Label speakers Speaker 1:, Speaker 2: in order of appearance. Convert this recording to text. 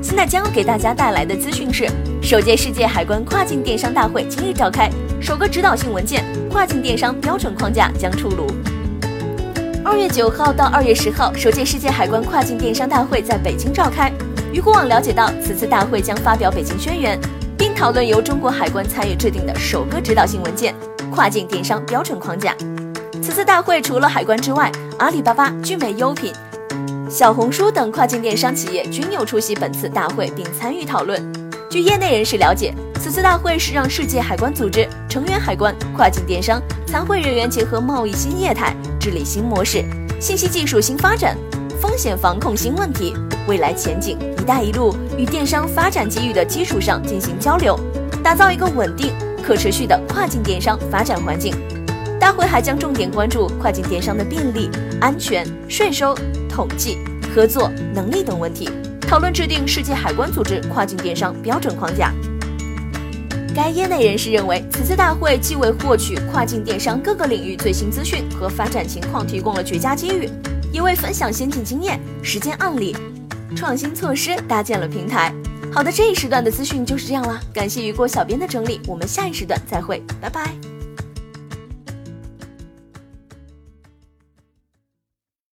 Speaker 1: 现在将给大家带来的资讯是：首届世界海关跨境电商大会今日召开，首个指导性文件《跨境电商标准框架》将出炉。二月九号到二月十号，首届世界海关跨境电商大会在北京召开。雨果网了解到，此次大会将发表北京宣言，并讨论由中国海关参与制定的首个指导性文件《跨境电商标准框架》。此次大会除了海关之外，阿里巴巴、聚美优品、小红书等跨境电商企业均有出席本次大会并参与讨论。据业内人士了解，此次大会是让世界海关组织成员海关、跨境电商参会人员结合贸易新业态、治理新模式、信息技术新发展、风险防控新问题、未来前景、“一带一路”与电商发展机遇的基础上进行交流，打造一个稳定、可持续的跨境电商发展环境。大会还将重点关注跨境电商的便利、安全、税收、统计、合作能力等问题，讨论制定世界海关组织跨境电商标准框架。该业内人士认为，此次大会既为获取跨境电商各个领域最新资讯和发展情况提供了绝佳机遇，也为分享先进经验、实践案例、创新措施搭建了平台。好的，这一时段的资讯就是这样了，感谢雨果小编的整理，我们下一时段再会，拜拜。